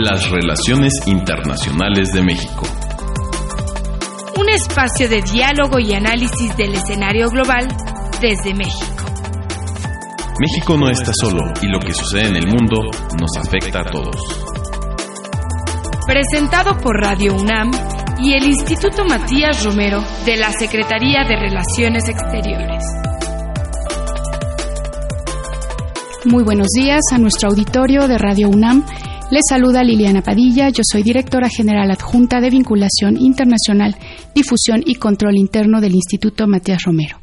Las relaciones internacionales de México. Un espacio de diálogo y análisis del escenario global desde México. México no está solo y lo que sucede en el mundo nos afecta a todos. Presentado por Radio UNAM y el Instituto Matías Romero de la Secretaría de Relaciones Exteriores. Muy buenos días a nuestro auditorio de Radio UNAM. Les saluda Liliana Padilla, yo soy directora general adjunta de Vinculación Internacional, Difusión y Control Interno del Instituto Matías Romero.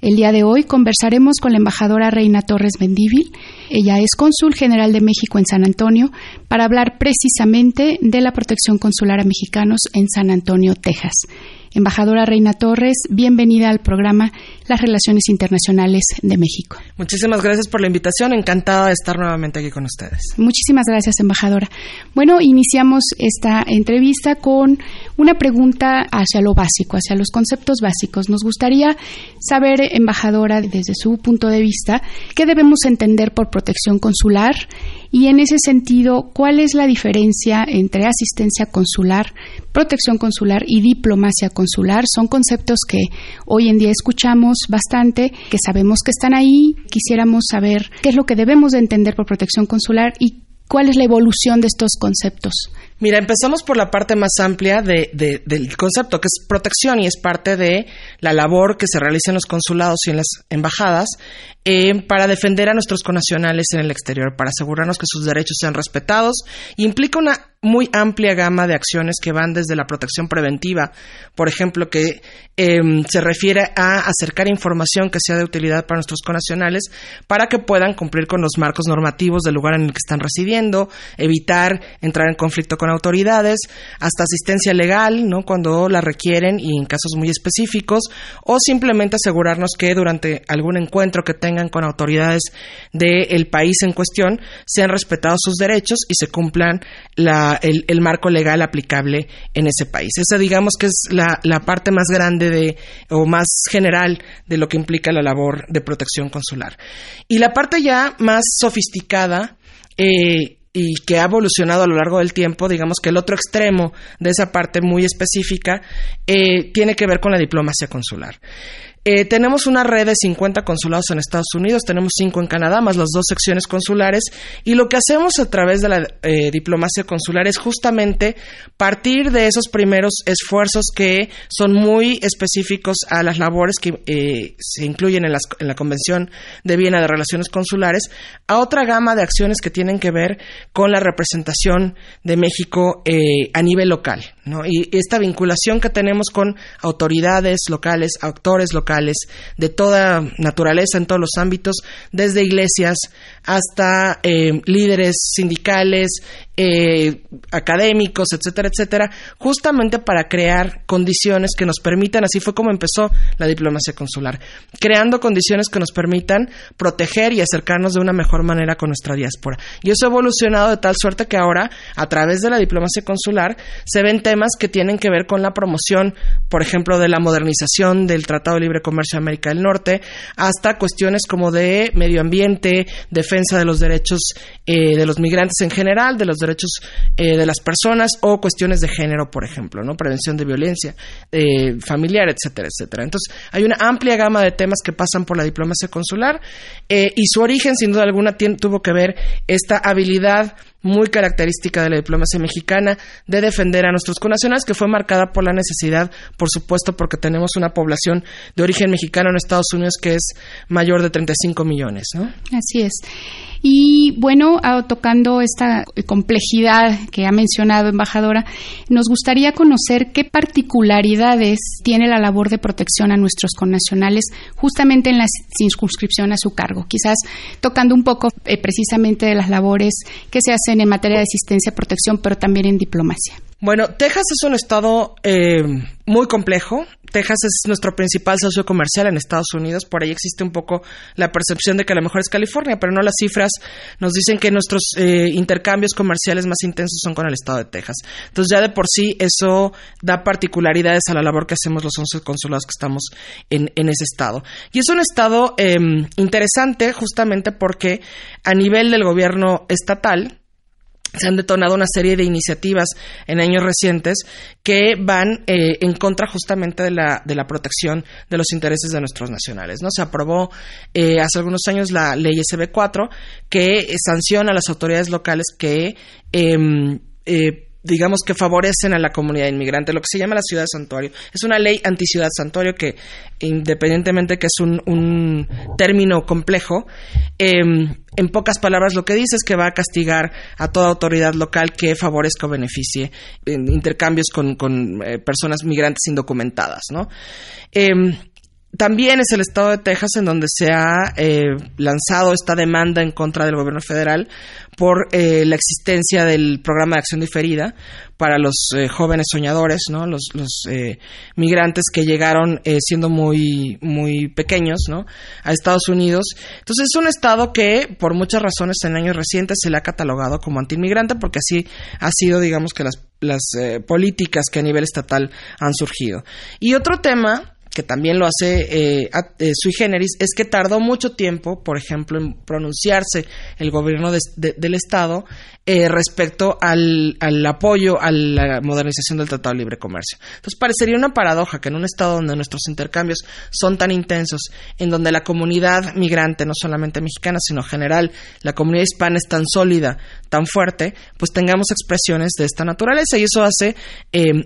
El día de hoy conversaremos con la embajadora Reina Torres Mendívil. Ella es cónsul general de México en San Antonio para hablar precisamente de la protección consular a mexicanos en San Antonio, Texas. Embajadora Reina Torres, bienvenida al programa Las Relaciones Internacionales de México. Muchísimas gracias por la invitación, encantada de estar nuevamente aquí con ustedes. Muchísimas gracias, embajadora. Bueno, iniciamos esta entrevista con una pregunta hacia lo básico, hacia los conceptos básicos. Nos gustaría saber, embajadora, desde su punto de vista, qué debemos entender por protección consular y en ese sentido, ¿cuál es la diferencia entre asistencia consular, protección consular y diplomacia consular? Son conceptos que hoy en día escuchamos bastante, que sabemos que están ahí. Quisiéramos saber qué es lo que debemos de entender por protección consular y cuál es la evolución de estos conceptos. Mira, empezamos por la parte más amplia de, del concepto, que es protección y es parte de la labor que se realiza en los consulados y en las embajadas eh, para defender a nuestros connacionales en el exterior, para asegurarnos que sus derechos sean respetados. implica una muy amplia gama de acciones que van desde la protección preventiva, por ejemplo, que em, se refiere a acercar información que sea de utilidad para nuestros connacionales para que puedan cumplir con los marcos normativos del lugar en el que están residiendo, evitar entrar en conflicto con autoridades, hasta asistencia legal, ¿no? Cuando la requieren y en casos muy específicos, o simplemente asegurarnos que durante algún encuentro que tengan con autoridades del país en cuestión sean respetados sus derechos y se cumplan el, marco legal aplicable en ese país. Esa digamos que es la, parte más grande de, o más general de lo que implica la labor de protección consular. Y la parte ya más sofisticada eh, y que ha evolucionado a lo largo del tiempo, digamos que el otro extremo de esa parte muy específica eh, tiene que ver con la diplomacia consular. Eh, tenemos una red de 50 consulados en Estados Unidos, tenemos 5 en Canadá, más las dos secciones consulares, y lo que hacemos a través de la eh, diplomacia consular es justamente partir de esos primeros esfuerzos que son muy específicos a las labores que eh, se incluyen en, en, la Convención de Viena de Relaciones Consulares, a otra gama de acciones que tienen que ver con la representación de México a nivel local. ¿no? Y esta vinculación que tenemos con autoridades locales, actores locales, de toda naturaleza en todos los ámbitos, desde iglesias hasta eh, líderes sindicales, eh, académicos, etcétera, etcétera, justamente para crear condiciones que nos permitan, así fue como empezó la diplomacia consular, creando condiciones que nos permitan proteger y acercarnos de una mejor manera con nuestra diáspora. Y eso ha evolucionado de tal suerte que ahora, a través de la diplomacia consular, se ven temas que tienen que ver con la promoción, por ejemplo, de la modernización del Tratado de Libre Comercio de América del Norte, hasta cuestiones como de medio ambiente, defensa de los derechos eh, de los migrantes en general, de los derechos derechos eh, de las personas o cuestiones de género, por ejemplo, ¿no? Prevención de violencia eh, familiar, etcétera, etcétera. Entonces, hay una amplia gama de temas que pasan por la diplomacia consular eh, y su origen, sin duda alguna, tuvo que ver esta habilidad muy característica de la diplomacia mexicana de defender a nuestros connacionales, que fue marcada por la necesidad, por supuesto, porque tenemos una población de origen mexicano en Estados Unidos que es mayor de 35 millones, ¿no? Así es. Y bueno, ah, tocando esta complejidad que ha mencionado, embajadora, nos gustaría conocer qué particularidades tiene la labor de protección a nuestros connacionales justamente en la circunscripción a su cargo. Quizás tocando un poco eh, precisamente de las labores que se hacen en materia de asistencia, protección, pero también en diplomacia. Bueno, Texas es un estado eh, muy complejo. Texas es nuestro principal socio comercial en Estados Unidos. Por ahí existe un poco la percepción de que a lo mejor es California, pero no las cifras nos dicen que nuestros eh, intercambios comerciales más intensos son con el estado de Texas. Entonces ya de por sí eso da particularidades a la labor que hacemos los 11 consulados que estamos en, ese estado. Y es un estado em, interesante justamente porque a nivel del gobierno estatal, se han detonado una serie de iniciativas en años recientes que van eh, en contra justamente de la, de la protección de los intereses de nuestros nacionales. ¿no? Se aprobó eh, hace algunos años la ley SB4 que sanciona a las autoridades locales que em, eh, digamos que favorecen a la comunidad inmigrante, lo que se llama la ciudad santuario. Es una ley anti-ciudad santuario que, independientemente que es un, un término complejo, em, en pocas palabras lo que dice es que va a castigar a toda autoridad local que favorezca o beneficie en intercambios con, con eh, personas migrantes indocumentadas, ¿no? También es el estado de Texas en donde se ha eh, lanzado esta demanda en contra del gobierno federal por eh, la existencia del programa de acción diferida para los eh, jóvenes soñadores, ¿no? los, los migrantes que llegaron siendo muy, muy pequeños ¿no? a Estados Unidos. Entonces es un estado que por muchas razones en años recientes se le ha catalogado como antiinmigrante porque así ha sido, digamos que las, las políticas que a nivel estatal han surgido. Y otro tema que también lo hace eh, eh, sui generis, es que tardó mucho tiempo, por ejemplo, en pronunciarse el gobierno del Estado eh, respecto al, apoyo a la modernización del Tratado de Libre Comercio. Entonces, parecería una paradoja que en un Estado donde nuestros intercambios son tan intensos, en donde la comunidad migrante, no solamente mexicana, sino general, la comunidad hispana es tan sólida, tan fuerte, pues tengamos expresiones de esta naturaleza y eso hace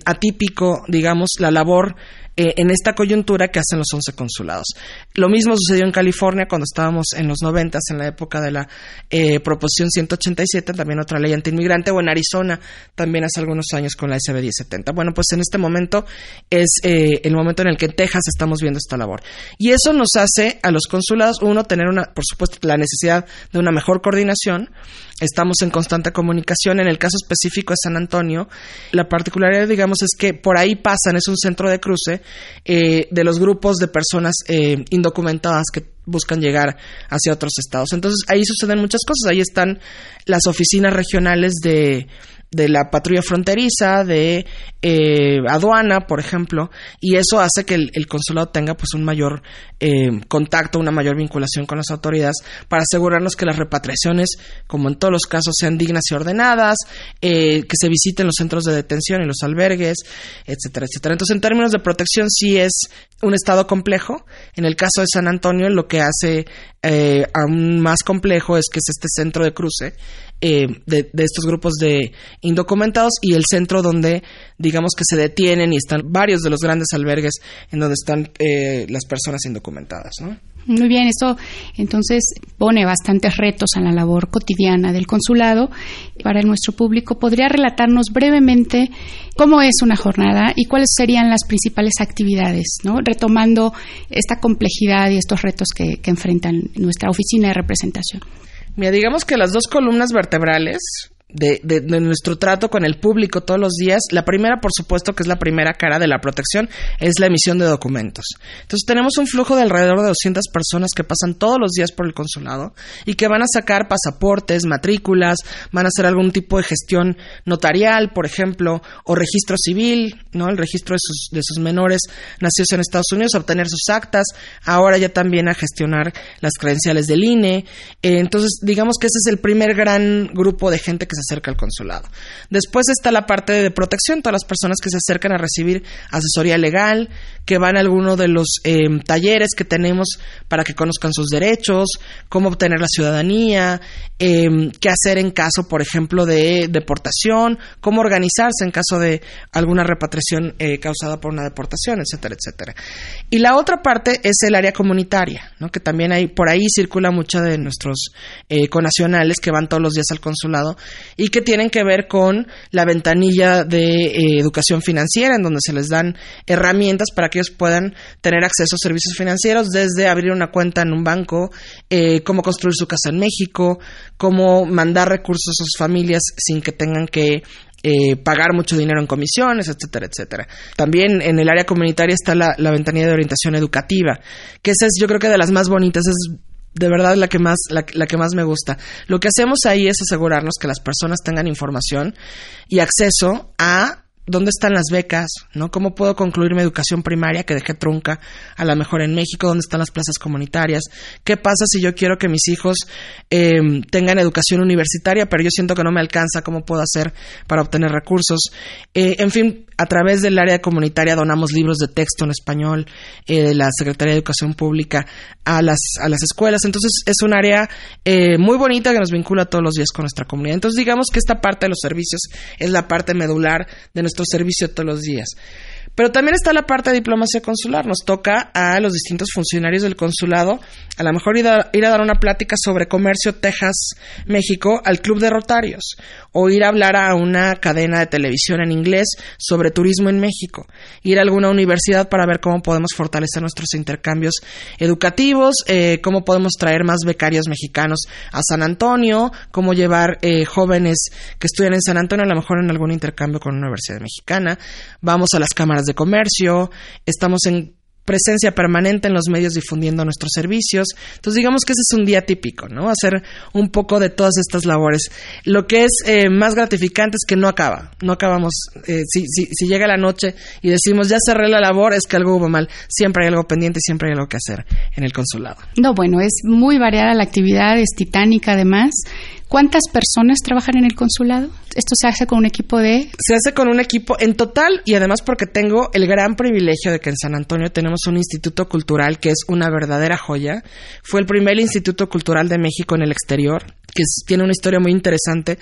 atípico, digamos, la labor eh, en esta coyuntura que hacen los 11 consulados. Lo mismo sucedió en California cuando estábamos en los 90, en la época de la eh, Proposición 187, también otra ley antiinmigrante, o en Arizona también hace algunos años con la SB 1070. Bueno, pues en este momento es eh, el momento en el que en Texas estamos viendo esta labor. Y eso nos hace a los consulados, uno, tener una, por supuesto, la necesidad de una mejor coordinación. Estamos en constante comunicación. En el caso específico de San Antonio, la particularidad, digamos, es que por ahí pasan, es un centro de cruce eh, de los grupos de personas eh, indocumentadas que buscan llegar hacia otros estados. Entonces ahí suceden muchas cosas. Ahí están las oficinas regionales de de la patrulla fronteriza, de eh, aduana, por ejemplo, y eso hace que el, consulado tenga pues un mayor eh, contacto, una mayor vinculación con las autoridades para asegurarnos que las repatriaciones, como en todos los casos, sean dignas y ordenadas, eh, que se visiten los centros de detención y los albergues, etcétera, etcétera. Entonces, en términos de protección, sí es un estado complejo. En el caso de San Antonio, lo que hace aún más complejo es que es este centro de cruce eh, de, estos grupos de indocumentados y el centro donde digamos que se detienen y están varios de los grandes albergues en donde están eh, las personas indocumentadas. Muy bien, eso entonces pone bastantes retos a la labor cotidiana del consulado. Para nuestro público, ¿podría relatarnos brevemente cómo es una jornada y cuáles serían las principales actividades, ¿no? retomando esta complejidad y estos retos que enfrentan nuestra oficina de representación? Mira, digamos que las dos columnas vertebrales de, de, nuestro trato con el público todos los días, la primera, por supuesto, que es la primera cara de la protección, es la emisión de documentos. Entonces, tenemos un flujo de alrededor de 200 personas que pasan todos los días por el consulado y que van a sacar pasaportes, matrículas, van a hacer algún tipo de gestión notarial, por ejemplo, o registro civil, ¿no? El registro de sus, de sus menores nacidos en Estados Unidos, obtener sus actas, ahora ya también a gestionar las credenciales del INE. Eh, entonces, digamos que ese es el primer gran grupo de gente que se acerca al consulado. Después está la parte de protección, todas las personas que se acercan a recibir asesoría legal, que van a alguno de los eh, talleres que tenemos para que conozcan sus derechos, cómo obtener la ciudadanía, eh, qué hacer en caso, por ejemplo, de deportación, cómo organizarse en caso de alguna repatriación eh, causada por una deportación, etcétera, etcétera. Y la otra parte es el área comunitaria, ¿no? que también hay, por ahí circula mucha de nuestros conacionales que van todos los días al consulado y que tienen que ver con la ventanilla de eh, educación financiera, en donde se les dan herramientas para que ellos puedan tener acceso a servicios financieros, desde abrir una cuenta en un banco, eh, cómo construir su casa en México, cómo mandar recursos a sus familias sin que tengan que eh, pagar mucho dinero en comisiones, etcétera, etcétera. También en el área comunitaria está la, la ventanilla de orientación educativa, que esa es yo creo que de las más bonitas, de verdad la que más la, que más me gusta. Lo que hacemos ahí es asegurarnos que las personas tengan información y acceso a ¿Dónde están las becas? ¿No? ¿Cómo puedo concluir mi educación primaria que dejé trunca a la mejor en México? ¿Dónde están las plazas comunitarias? ¿Qué pasa si yo quiero que mis hijos eh, tengan educación universitaria, pero yo siento que no me alcanza? ¿Cómo puedo hacer para obtener recursos? Eh, en fin, a través del área comunitaria donamos libros de texto en español eh, de la Secretaría de Educación Pública a las, a las escuelas. Entonces es un área eh, muy bonita que nos vincula todos los días con nuestra comunidad. Entonces digamos que esta parte de los servicios es la parte medular de nuestro servicio todos los días. Pero también está la parte de diplomacia consular. Nos toca a los distintos funcionarios del consulado, a lo mejor ir a, dar una plática sobre comercio Texas, México, al Club de Rotarios, o ir a hablar a una cadena de televisión en inglés sobre turismo en México, ir a alguna universidad para ver cómo podemos fortalecer nuestros intercambios educativos, eh, cómo podemos traer más becarios mexicanos a San Antonio, cómo llevar eh, jóvenes que estudian en San Antonio a lo mejor en algún intercambio con una universidad mexicana. Vamos a las cámaras de comercio, estamos en presencia permanente en los medios difundiendo nuestros servicios. Entonces, digamos que ese es un día típico, ¿no? Hacer un poco de todas estas labores. Lo que es eh, más gratificante es que no acaba, no acabamos. Eh, si, si, si, llega la noche y decimos ya cerré la labor, es que algo hubo mal. Siempre hay algo pendiente siempre hay algo que hacer en el consulado. No, bueno, es muy variada la actividad, es titánica además. ¿Cuántas personas trabajan en el consulado? ¿Esto se hace con un equipo de...? Se hace con un equipo en total y además porque tengo el gran privilegio de que en San Antonio tenemos un instituto cultural que es una verdadera joya. Fue el primer instituto cultural de México en el exterior, que tiene una historia muy interesante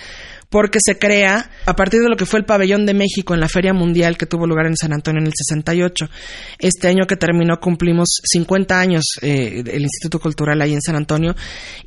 porque se crea a partir de lo que fue el pabellón de México en la Feria Mundial que tuvo lugar en San Antonio en el 68. Este año que terminó cumplimos 50 años eh, el Instituto Cultural ahí en San Antonio.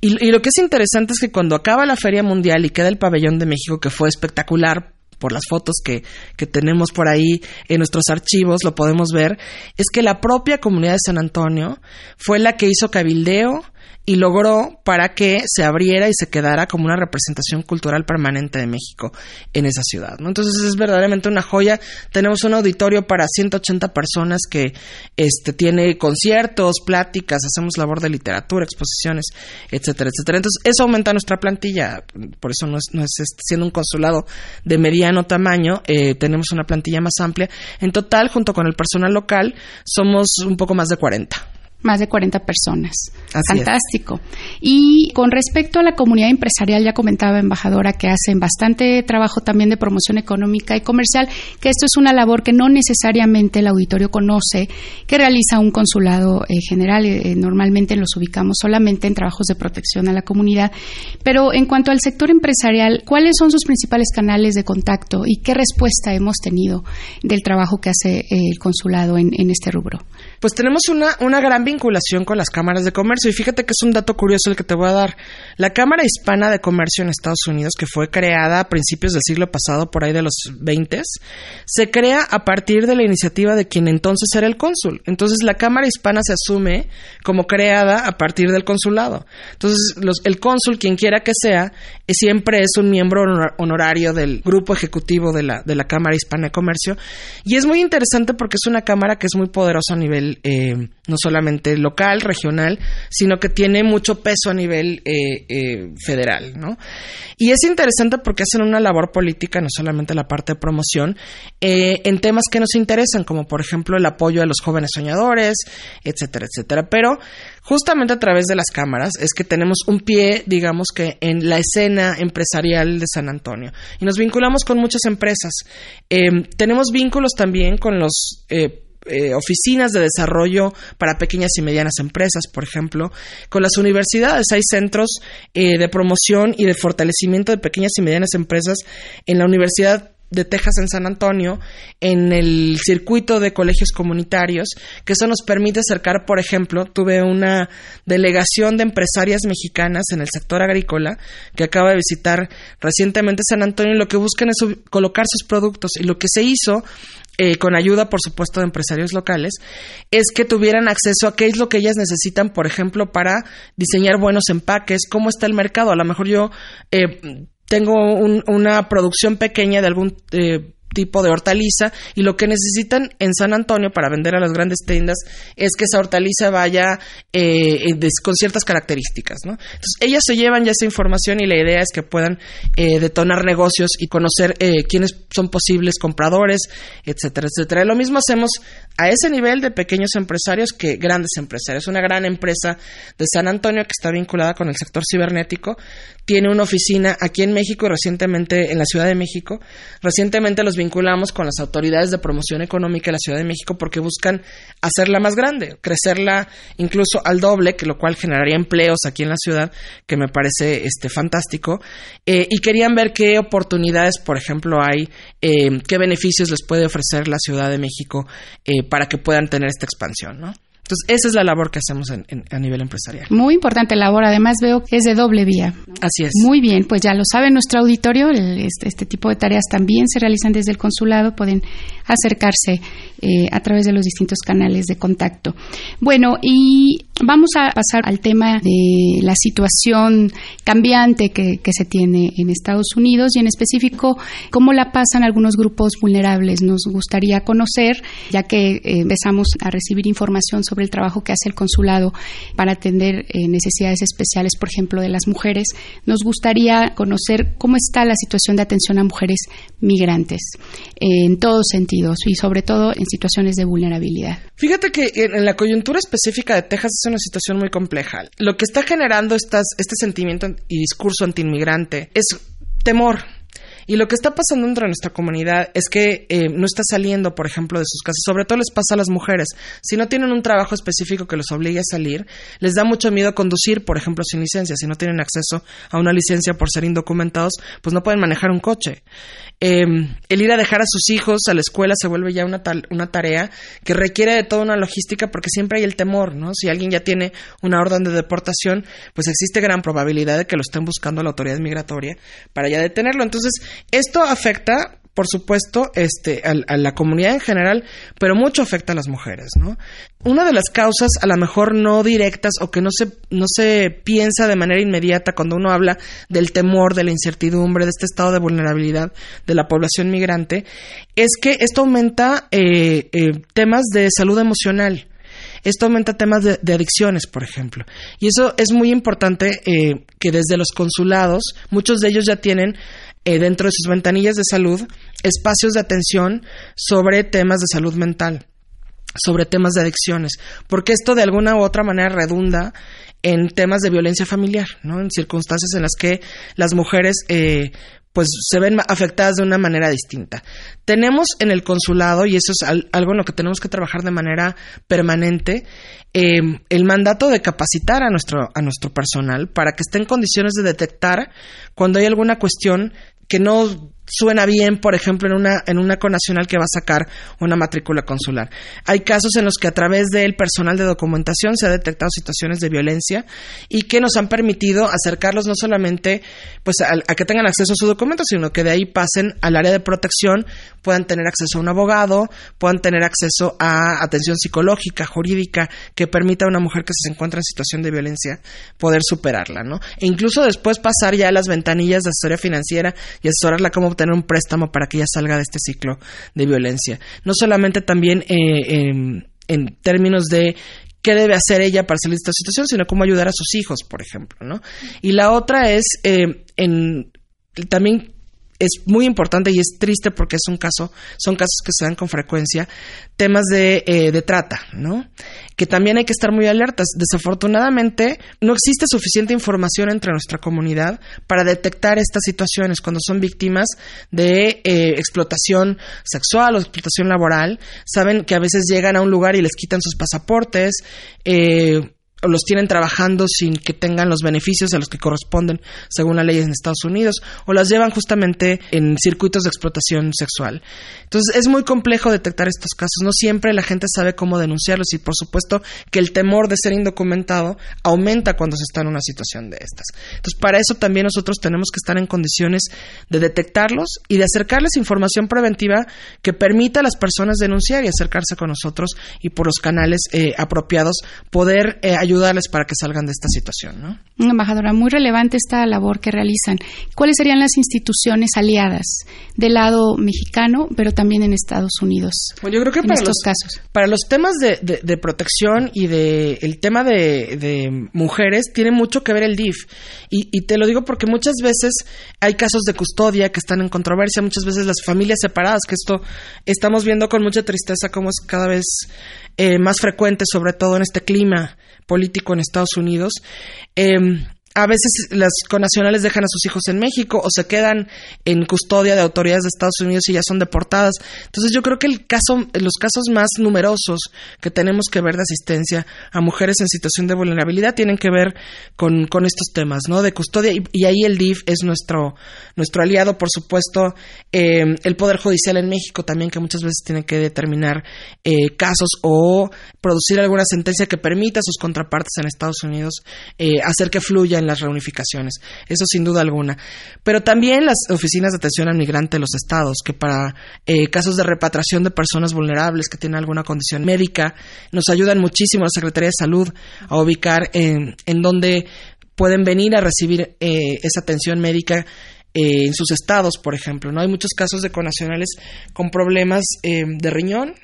Y, lo que es interesante es que cuando acaba la Feria Mundial y queda el pabellón de México, que fue espectacular por las fotos que, que, tenemos por ahí en nuestros archivos, lo podemos ver, es que la propia comunidad de San Antonio fue la que hizo cabildeo, y logró para que se abriera y se quedara como una representación cultural permanente de México en esa ciudad. ¿no? Entonces es verdaderamente una joya. Tenemos un auditorio para 180 personas que este, tiene conciertos, pláticas, hacemos labor de literatura, exposiciones, etcétera, etcétera. Entonces eso aumenta nuestra plantilla, por eso no es, no es siendo un consulado de mediano tamaño, eh, tenemos una plantilla más amplia. En total, junto con el personal local, somos un poco más de 40 más de 40 personas. Fantástico. Y con respecto a la comunidad empresarial, ya comentaba embajadora que hacen bastante trabajo también de promoción económica y comercial, que esto es una labor que no necesariamente el auditorio conoce, que realiza un consulado eh, general. Eh, normalmente los ubicamos solamente en trabajos de protección a la comunidad. Pero en cuanto al sector empresarial, ¿cuáles son sus principales canales de contacto y qué respuesta hemos tenido del trabajo que hace eh, el consulado en, en este rubro? Pues tenemos una, una gran vinculación con las cámaras de comercio. Y fíjate que es un dato curioso el que te voy a dar. La Cámara Hispana de Comercio en Estados Unidos, que fue creada a principios del siglo pasado, por ahí de los 20, se crea a partir de la iniciativa de quien entonces era el cónsul. Entonces la Cámara Hispana se asume como creada a partir del consulado. Entonces los, el cónsul, quien quiera que sea, siempre es un miembro honorario del grupo ejecutivo de la, de la Cámara Hispana de Comercio. Y es muy interesante porque es una cámara que es muy poderosa a nivel eh, no solamente local, regional, sino que tiene mucho peso a nivel eh, eh, federal, ¿no? Y es interesante porque hacen una labor política, no solamente la parte de promoción, eh, en temas que nos interesan, como por ejemplo el apoyo a los jóvenes soñadores, etcétera, etcétera. Pero justamente a través de las cámaras es que tenemos un pie, digamos que en la escena empresarial de San Antonio. Y nos vinculamos con muchas empresas. tenemos vínculos también con los oficinas de desarrollo para pequeñas y medianas empresas, por ejemplo. Con las universidades hay centros eh, de promoción y de fortalecimiento de pequeñas y medianas empresas en la Universidad de Texas en San Antonio, en el circuito de colegios comunitarios, que eso nos permite acercar, por ejemplo, tuve una delegación de empresarias mexicanas en el sector agrícola que acaba de visitar recientemente San Antonio y lo que buscan es colocar sus productos y lo que se hizo eh, con ayuda, por supuesto, de empresarios locales, es que tuvieran acceso a qué es lo que ellas necesitan, por ejemplo, para diseñar buenos empaques, cómo está el mercado. A lo mejor yo eh, tengo una producción pequeña de algún eh, tipo de hortaliza y lo que necesitan en San Antonio para vender a las grandes tiendas es que esa hortaliza vaya eh, con ciertas características, ¿no? Entonces ellas se llevan ya esa información y la idea es que puedan eh, detonar negocios y conocer eh, quiénes son posibles compradores, etcétera, etcétera. lo mismo hacemos a ese nivel de pequeños empresarios que grandes empresarios. Una gran empresa de San Antonio que está vinculada con el sector cibernético tiene una oficina aquí en México y recientemente en la Ciudad de México. Recientemente los vinculamos con las autoridades de promoción económica de la Ciudad de México porque buscan hacerla más grande, crecerla incluso al doble, que lo cual generaría empleos aquí en la ciudad, que me parece este fantástico. Eh, y querían ver qué oportunidades, por ejemplo, hay, eh, qué beneficios les puede ofrecer la Ciudad de México eh, para que puedan tener esta expansión, ¿no? Entonces, esa es la labor que hacemos a nivel empresarial. Muy importante labor, además veo que es de doble vía. Así es. Muy bien, pues ya lo sabe nuestro auditorio, este, este, tipo de tareas también se realizan desde el consulado, pueden acercarse eh, a través de los distintos canales de contacto. Bueno, y vamos a pasar al tema de la situación cambiante que, se tiene en Estados Unidos y en específico cómo la pasan algunos grupos vulnerables. Nos gustaría conocer, ya que eh, empezamos a recibir información sobre el trabajo que hace el consulado para atender eh, necesidades especiales, por ejemplo, de las mujeres, nos gustaría conocer cómo está la situación de atención a mujeres migrantes en todos sentidos y sobre todo en situaciones de vulnerabilidad. Fíjate que en la coyuntura específica de Texas una situación muy compleja. Lo que está generando estas, este sentimiento y discurso antiinmigrante es temor, y lo que está pasando dentro de nuestra comunidad es que eh, no está saliendo, por ejemplo, de sus casas. Sobre todo les pasa a las mujeres. Si no tienen un trabajo específico que los obligue a salir, les da mucho miedo conducir, por ejemplo, sin licencia. Si no tienen acceso a una licencia por ser indocumentados, pues no pueden manejar un coche. Em, el ir a dejar a sus hijos a la escuela se vuelve ya una, una tarea que requiere de toda una logística porque siempre hay el temor, ¿no? Si alguien ya tiene una orden de deportación, pues existe gran probabilidad de que lo estén buscando la autoridad migratoria para ya detenerlo. Entonces, esto afecta por supuesto, este, a, la comunidad en general, pero mucho afecta a las mujeres, ¿no? Una de las causas, a lo mejor no directas o que no se, no se piensa de manera inmediata cuando uno habla del temor, de la incertidumbre, de este estado de vulnerabilidad de la población migrante, es que esto aumenta eh, eh, temas de salud emocional. Esto aumenta temas de, adicciones, por ejemplo. Y eso es muy importante eh, que desde los consulados, muchos de ellos ya tienen eh, dentro de sus ventanillas de salud espacios de atención sobre temas de salud mental sobre temas de adicciones, porque esto de alguna u otra manera redunda en temas de violencia familiar, ¿no? En circunstancias en las que las mujeres eh, pues se ven afectadas de una manera distinta. Tenemos en el consulado, y eso es algo en lo que tenemos que trabajar de manera permanente, eh, el mandato de capacitar a nuestro, a nuestro personal para que esté en condiciones de detectar cuando hay alguna cuestión que no suena bien, por ejemplo, en una, en una conacional que va a sacar una matrícula consular. Hay casos en los que a través del personal de documentación se ha detectado situaciones de violencia y que nos han permitido acercarlos no solamente pues a, que tengan acceso a su documento, sino que de ahí pasen al área de protección, puedan tener acceso a un abogado, puedan tener acceso a atención psicológica, jurídica, que permita a una mujer que se encuentra en situación de violencia poder superarla, ¿no? E incluso después pasar ya a las ventanillas de asesoría financiera y asesorarla como tener un préstamo para que ella salga de este ciclo de violencia. No solamente también eh, en términos de qué debe hacer ella para salir de esta situación, sino cómo ayudar a sus hijos, por ejemplo, ¿no? Y la otra es eh, también es muy importante y es triste porque es un caso, son casos que se dan con frecuencia, temas de, eh, de trata, ¿no? Que también hay que estar muy alertas. Desafortunadamente, no existe suficiente información entre nuestra comunidad para detectar estas situaciones cuando son víctimas de eh, explotación sexual o explotación laboral. Saben que a veces llegan a un lugar y les quitan sus pasaportes, eh, o los tienen trabajando sin que tengan los beneficios a los que corresponden según la ley en Estados Unidos, o las llevan justamente en circuitos de explotación sexual. Entonces es muy complejo detectar estos casos. No siempre la gente sabe cómo denunciarlos y por supuesto que el temor de ser indocumentado aumenta cuando se está en una situación de estas. Entonces para eso también nosotros tenemos que estar en condiciones de detectarlos y de acercarles información preventiva que permita a las personas denunciar y acercarse con nosotros y por los canales eh, apropiados poder ayudar eh, ayudarles para que salgan de esta situación. ¿no? Embajadora, muy relevante esta labor que realizan. ¿Cuáles serían las instituciones aliadas del lado mexicano, pero también en Estados Unidos? Bueno, yo creo que en para estos los casos. para los temas de, de- de protección y de el tema de, de mujeres tiene mucho que ver el DIF y, y te lo digo porque muchas veces hay casos de custodia que están en controversia, muchas veces las familias separadas, que esto estamos viendo con mucha tristeza como es cada vez eh, más frecuente, sobre todo en este clima político en Estados Unidos. Em, a veces las conacionales dejan a sus hijos en México o se quedan en custodia de autoridades de Estados Unidos y ya son deportadas. Entonces yo creo que el caso, los casos más numerosos que tenemos que ver de asistencia a mujeres en situación de vulnerabilidad tienen que ver con, con estos temas, ¿no? De custodia y, y ahí el DIF es nuestro, nuestro aliado, por supuesto, eh, el Poder Judicial en México también que muchas veces tiene que determinar eh, casos o producir alguna sentencia que permita a sus contrapartes en Estados Unidos eh, hacer que fluya las reunificaciones. Eso sin duda alguna. Pero también las oficinas de atención al migrante de los estados, que para eh, casos de repatriación de personas vulnerables que tienen alguna condición médica, nos ayudan muchísimo la Secretaría de Salud a ubicar en, en donde pueden venir a recibir eh, esa atención médica eh, en sus estados, por ejemplo. ¿no? Hay muchos casos de conacionales con problemas eh, de riñón.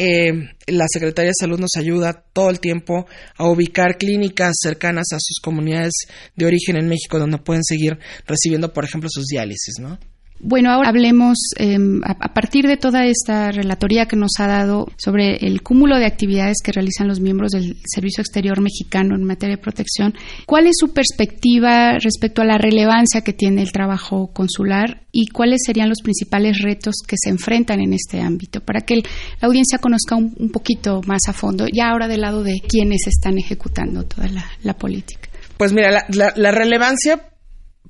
Eh, la Secretaría de Salud nos ayuda todo el tiempo a ubicar clínicas cercanas a sus comunidades de origen en México donde pueden seguir recibiendo, por ejemplo, sus diálisis, ¿no? Bueno, ahora hablemos eh, a, partir de toda esta relatoría que nos ha dado sobre el cúmulo de actividades que realizan los miembros del Servicio Exterior Mexicano en materia de protección. ¿Cuál es su perspectiva respecto a la relevancia que tiene el trabajo consular y cuáles serían los principales retos que se enfrentan en este ámbito para que la audiencia conozca un, poquito más a fondo, ya ahora del lado de quienes están ejecutando toda la, política? Pues mira, la relevancia,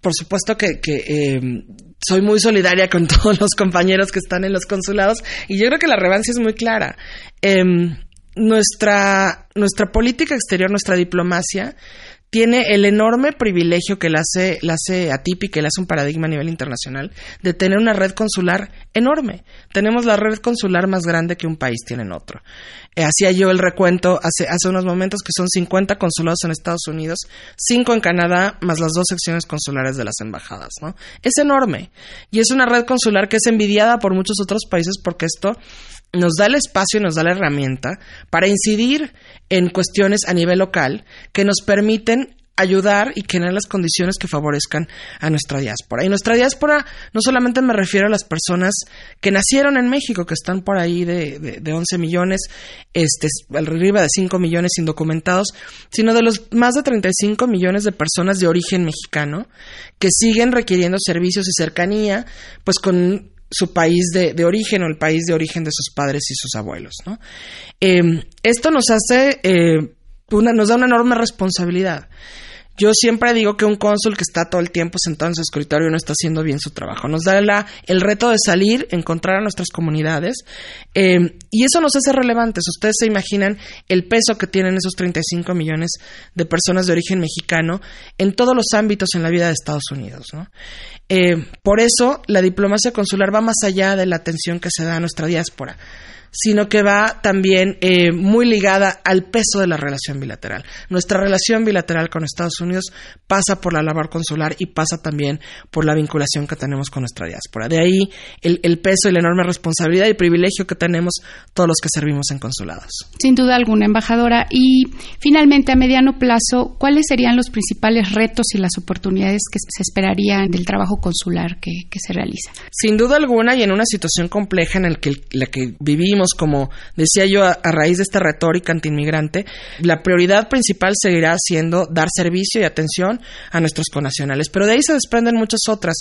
por supuesto que, que, eh, soy muy solidaria con todos los compañeros que están en los consulados y yo creo que la relevancia es muy clara. Em, nuestra, nuestra política exterior, nuestra diplomacia, tiene el enorme privilegio que la hace, la hace atípica y la hace un paradigma a nivel internacional de tener una red consular enorme. Tenemos la red consular más grande que un país tiene en otro. Eh, hacía yo el recuento hace, hace unos momentos que son 50 consulados en Estados Unidos, 5 en Canadá, más las dos secciones consulares de las embajadas, ¿no? Es enorme. Y es una red consular que es envidiada por muchos otros países porque esto nos da el espacio y nos da la herramienta para incidir en cuestiones a nivel local que nos permiten ayudar y generar las condiciones que favorezcan a nuestra diáspora. Y nuestra diáspora no solamente me refiero a las personas que nacieron en México, que están por ahí de, de, de 11 millones, este, arriba de 5 millones indocumentados, sino de los más de 35 millones de personas de origen mexicano que siguen requiriendo servicios y cercanía, pues con su país de, de, origen o el país de origen de sus padres y sus abuelos. ¿no? Eh, esto nos hace, eh, una, nos da una enorme responsabilidad. Yo siempre digo que un cónsul que está todo el tiempo sentado en su escritorio no está haciendo bien su trabajo. Nos da el reto de salir, encontrar a nuestras comunidades eh, y eso nos hace relevantes. Ustedes se imaginan el peso que tienen esos 35 millones de personas de origen mexicano en todos los ámbitos en la vida de Estados Unidos. ¿no? Eh, por eso la diplomacia consular va más allá de la atención que se da a nuestra diáspora sino que va también eh, muy ligada al peso de la relación bilateral. Nuestra relación bilateral con Estados Unidos pasa por la labor consular y pasa también por la vinculación que tenemos con nuestra diáspora. De ahí el, el peso y la enorme responsabilidad y privilegio que tenemos todos los que servimos en consulados. Sin duda alguna, embajadora. Y finalmente, a mediano plazo, ¿cuáles serían los principales retos y las oportunidades que se esperarían del trabajo consular que, que se realiza? Sin duda alguna, y en una situación compleja en la que, la que vivimos, como decía yo, a, raíz de esta retórica antiinmigrante, la prioridad principal seguirá siendo dar servicio y atención a nuestros conacionales. Pero de ahí se desprenden muchas otras.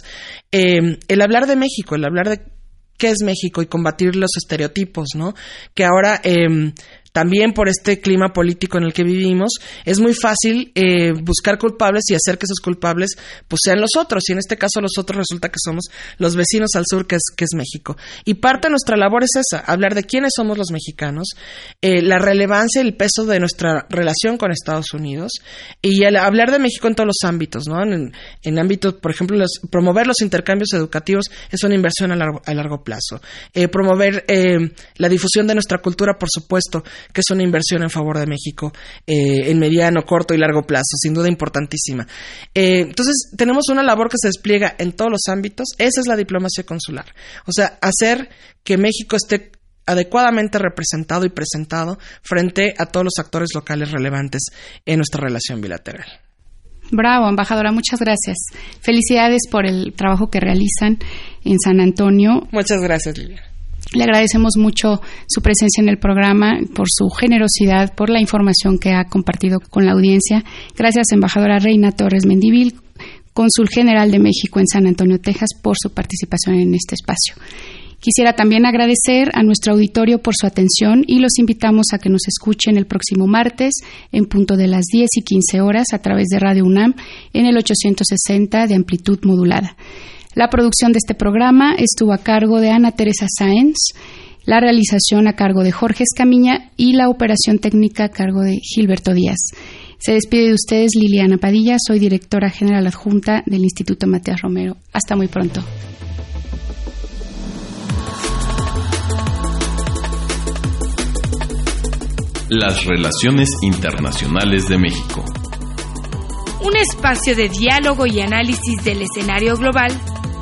Eh, el hablar de México, el hablar de qué es México y combatir los estereotipos, ¿no? Que ahora eh, también por este clima político en el que vivimos, es muy fácil eh, buscar culpables y hacer que esos culpables pues sean los otros. Y en este caso los otros resulta que somos los vecinos al sur, que es, que es México. Y parte de nuestra labor es esa, hablar de quiénes somos los mexicanos, eh, la relevancia y el peso de nuestra relación con Estados Unidos y hablar de México en todos los ámbitos, ¿no? En, en ámbitos, por ejemplo, los, promover los intercambios educativos es una inversión a largo, a largo plazo. Eh, promover la difusión de nuestra cultura, por supuesto, que es una inversión en favor de México eh, en mediano, corto y largo plazo, sin duda importantísima. Eh, entonces, tenemos una labor que se despliega en todos los ámbitos. Esa es la diplomacia consular. O sea, hacer que México esté adecuadamente representado y presentado frente a todos los actores locales relevantes en nuestra relación bilateral. Bravo, embajadora, muchas gracias. Felicidades por el trabajo que realizan en San Antonio. Muchas gracias, Lilia. Le agradecemos mucho su presencia en el programa, por su generosidad, por la información que ha compartido con la audiencia. Gracias, embajadora Reina Torres Mendivil, cónsul general de México en San Antonio, Texas, por su participación en este espacio. Quisiera también agradecer a nuestro auditorio por su atención y los invitamos a que nos escuchen el próximo martes en punto de las 10 y 15 horas a través de Radio UNAM en el 860 de amplitud modulada. La producción de este programa estuvo a cargo de Ana Teresa Sáenz, la realización a cargo de Jorge Escamiña y la operación técnica a cargo de Gilberto Díaz. Se despide de ustedes Liliana Padilla, soy directora general adjunta del Instituto Matías Romero. Hasta muy pronto. Las relaciones internacionales de México. Un espacio de diálogo y análisis del escenario global